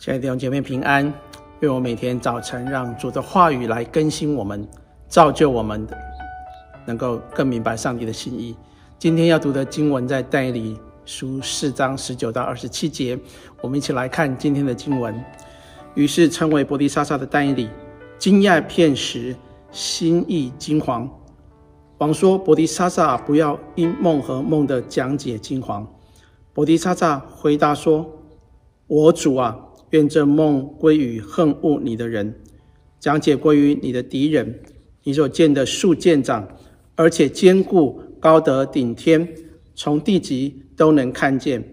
亲爱的弟兄姐妹平安，愿我每天早晨让主的话语来更新我们，造就我们，能够更明白上帝的心意。今天要读的经文在但以理书四章十九到二十七节，我们一起来看今天的经文。于是称为伯迪莎莎的但以理惊讶片时，心意惊惶。王说：“伯迪莎莎，不要因梦和梦的讲解惊惶。”伯迪莎莎回答说：“我主啊。”愿这梦归于恨恶你的人，讲解归于你的敌人。你所见的树健长，而且坚固，高得顶天，从地极都能看见。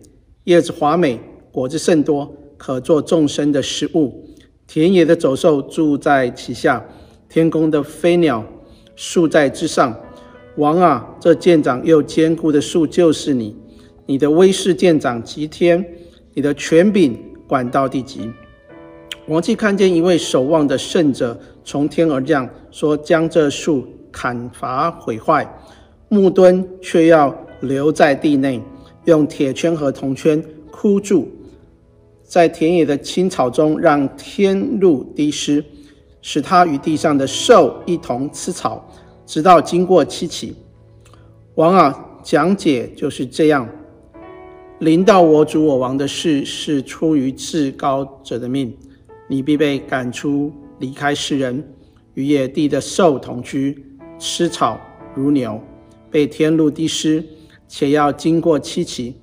叶子华美，果子甚多，可作众生的食物。田野的走兽住在其下，天空的飞鸟宿在之上。王啊，这健长又坚固的树就是你，你的威势健长及天，你的权柄。管到地极，王既看见一位守望的圣者从天而降，说将这树砍伐毁坏，木墩却要留在地内，用铁圈和铜圈箍住，在田野的青草中让天露滴湿，使它与地上的兽一同吃草，直到经过七起。王啊，讲解就是这样。临到我主我王的事是出于至高者的命，你必被赶出，离开世人，与野地的兽同居，吃草如牛，被天路滴湿，且要经过七期。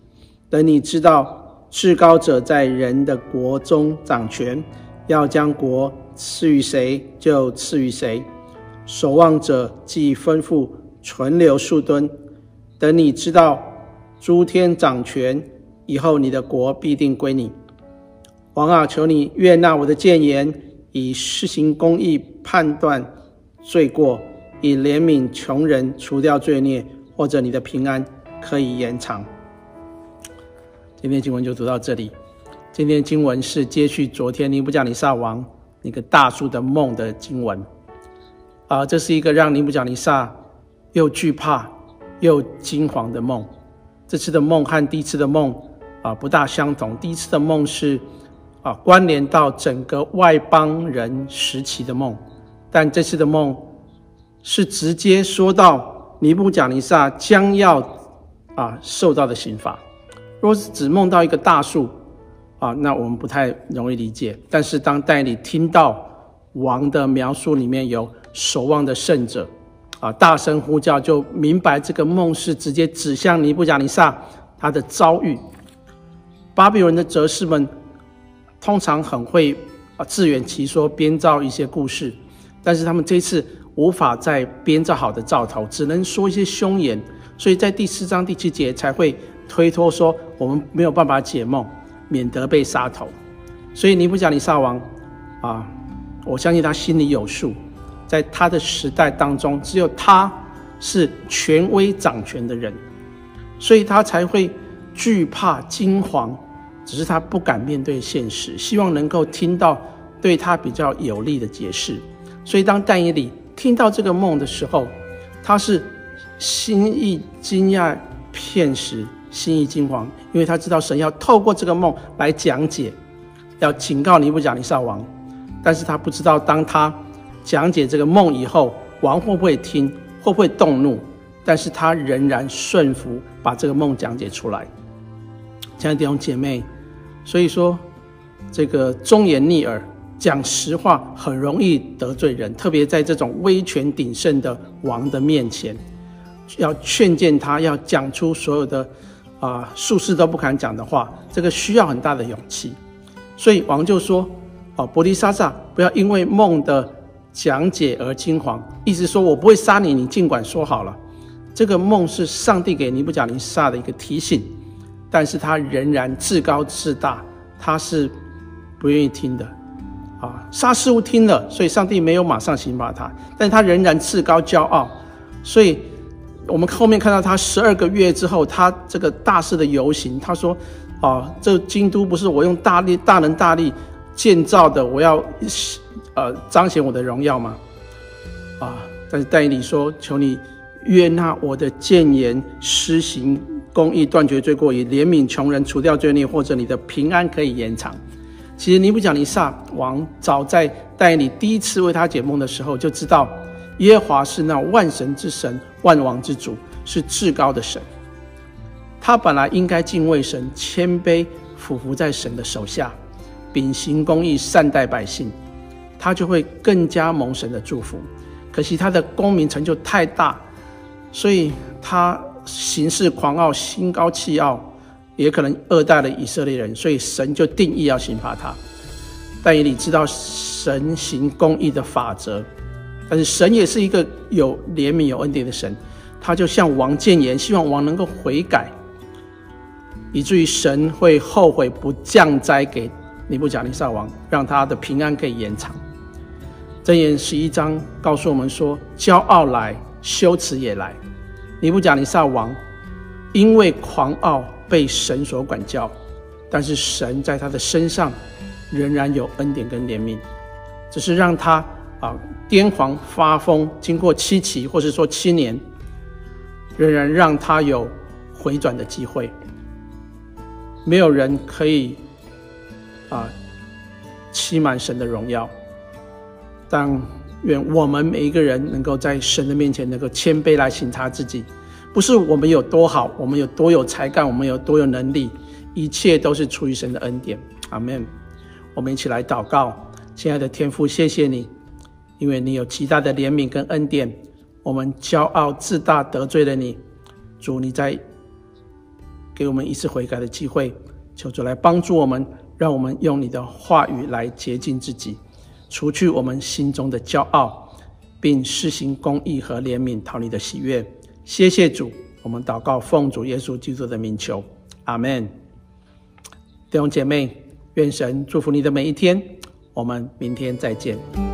等你知道至高者在人的国中掌权，要将国赐予谁就赐予谁。守望者既吩咐存留数吨，等你知道。诸天掌权以后，你的国必定归你。王啊，求你悦纳我的谏言，以施行公义，判断罪过，以怜悯穷人，除掉罪孽，或者你的平安可以延长。今天经文就读到这里。今天经文是接续昨天尼布甲尼撒王那个大树的梦的经文。啊，这是一个让尼布甲尼撒又惧怕又惊惶的梦。这次的梦和第一次的梦啊不大相同。第一次的梦是啊关联到整个外邦人时期的梦，但这次的梦是直接说到尼布甲尼撒将要啊受到的刑罚。若是只梦到一个大树啊，那我们不太容易理解。但是当代理听到王的描述里面有守望的圣者。啊！大声呼叫，就明白这个梦是直接指向尼布甲尼撒他的遭遇。巴比伦的哲士们通常很会啊自圆其说，编造一些故事，但是他们这次无法再编造好的兆头，只能说一些凶言，所以在第四章第七节才会推脱说我们没有办法解梦，免得被杀头。所以尼布甲尼撒王啊，我相信他心里有数。在他的时代当中，只有他是权威掌权的人，所以他才会惧怕惊惶。只是他不敢面对现实，希望能够听到对他比较有利的解释。所以当但以理听到这个梦的时候，他是心意惊讶片时，心意惊惶，因为他知道神要透过这个梦来讲解，要警告尼布甲尼撒王。但是他不知道当他讲解这个梦以后，王会不会听？会不会动怒？但是他仍然顺服，把这个梦讲解出来。亲爱的弟兄姐妹，所以说这个忠言逆耳，讲实话很容易得罪人，特别在这种威权鼎盛的王的面前，要劝谏他，要讲出所有的啊术士都不敢讲的话，这个需要很大的勇气。所以王就说：“哦，伯利沙撒，不要因为梦的。”讲解而惊惶，意思说我不会杀你，你尽管说好了。这个梦是上帝给尼布甲尼撒的一个提醒，但是他仍然自高自大，他是不愿意听的。啊，撒示乌听了，所以上帝没有马上刑罚他，但他仍然自高骄傲。所以我们后面看到他十二个月之后，他这个大肆的游行，他说：“啊，这京都不是我用大力、大能、大力建造的，我要。”呃，彰显我的荣耀吗？啊！但是但以理说：“求你悦纳我的谏言，施行公义，断绝罪过，以怜悯穷人，除掉罪孽，或者你的平安可以延长。”其实尼布甲尼撒王早在但以理第一次为他解梦的时候，就知道耶和华是那万神之神、万王之主，是至高的神。他本来应该敬畏神，谦卑俯伏在神的手下，秉行公义，善待百姓，他就会更加蒙神的祝福。可惜他的功名成就太大，所以他行事狂傲，心高气傲。也可能恶待了以色列人，所以神就定义要刑罚他。但以理知道神行公义的法则，但是神也是一个有怜悯、有恩典的神，他就向王谏言，希望王能够悔改，以至于神会后悔不降灾给尼布甲尼撒王，让他的平安可以延长。箴言十一章告诉我们说：骄傲来，羞耻也来。尼布甲尼撒王因为狂傲。被神所管教，但是神在他的身上仍然有恩典跟怜悯，只是让他啊癫狂发疯，经过七期或是说七年，仍然让他有回转的机会。没有人可以啊欺瞒神的荣耀，但愿我们每一个人能够在神的面前能够谦卑来省察自己。不是我们有多好，我们有多有才干，我们有多有能力，一切都是出于神的恩典。阿门。我们一起来祷告，亲爱的天父，谢谢你，因为你有极大的怜悯跟恩典。我们骄傲自大，得罪了你，主，你再给我们一次悔改的机会，求主来帮助我们，让我们用你的话语来洁净自己，除去我们心中的骄傲，并施行公义和怜悯，讨你的喜悦。谢谢主，我们祷告奉主耶稣基督的名求，阿门。弟兄姐妹，愿神祝福你的每一天，我们明天再见。